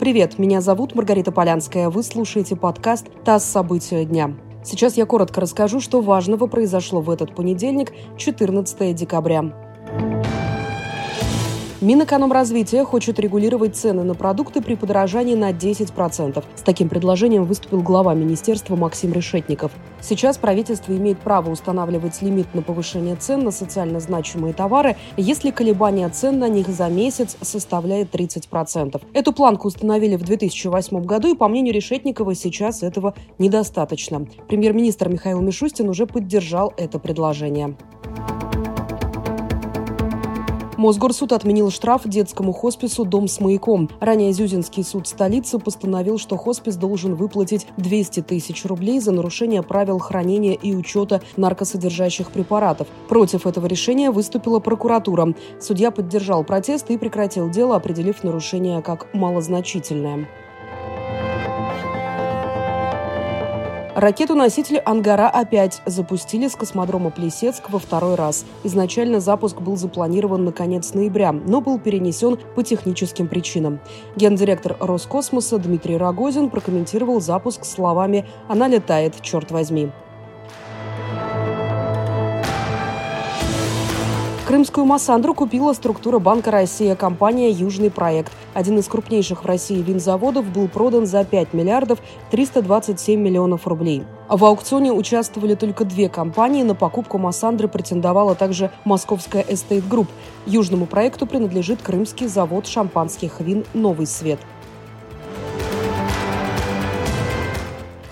Привет, меня зовут Маргарита Полянская. Вы слушаете подкаст «ТАСС. События дня». Сейчас я коротко расскажу, что важного произошло в этот понедельник, 14 декабря. Минэкономразвития хочет регулировать цены на продукты при подорожании на 10%. С таким предложением выступил глава министерства Максим Решетников. Сейчас правительство имеет право устанавливать лимит на повышение цен на социально значимые товары, если колебания цен на них за месяц составляет 30%. Эту планку установили в 2008 году, и, по мнению Решетникова, сейчас этого недостаточно. Премьер-министр Михаил Мишустин уже поддержал это предложение. Мосгорсуд отменил штраф детскому хоспису «Дом с маяком». Ранее Зюзинский суд столицы постановил, что хоспис должен выплатить 200 тысяч рублей за нарушение правил хранения и учета наркосодержащих препаратов. Против этого решения выступила прокуратура. Судья поддержал протест и прекратил дело, определив нарушение как малозначительное. Ракету-носитель «Ангара-5» запустили с космодрома Плесецк во второй раз. Изначально запуск был запланирован на конец ноября, но был перенесен по техническим причинам. Гендиректор Роскосмоса Дмитрий Рогозин прокомментировал запуск словами «Она летает, черт возьми». Крымскую Массандру купила структура Банка России, компания «Южный проект». Один из крупнейших в России винзаводов был продан за 5 миллиардов 327 миллионов рублей. В аукционе участвовали только две компании. На покупку Массандры претендовала также московская Estate Group. Южному проекту принадлежит крымский завод шампанских вин «Новый свет».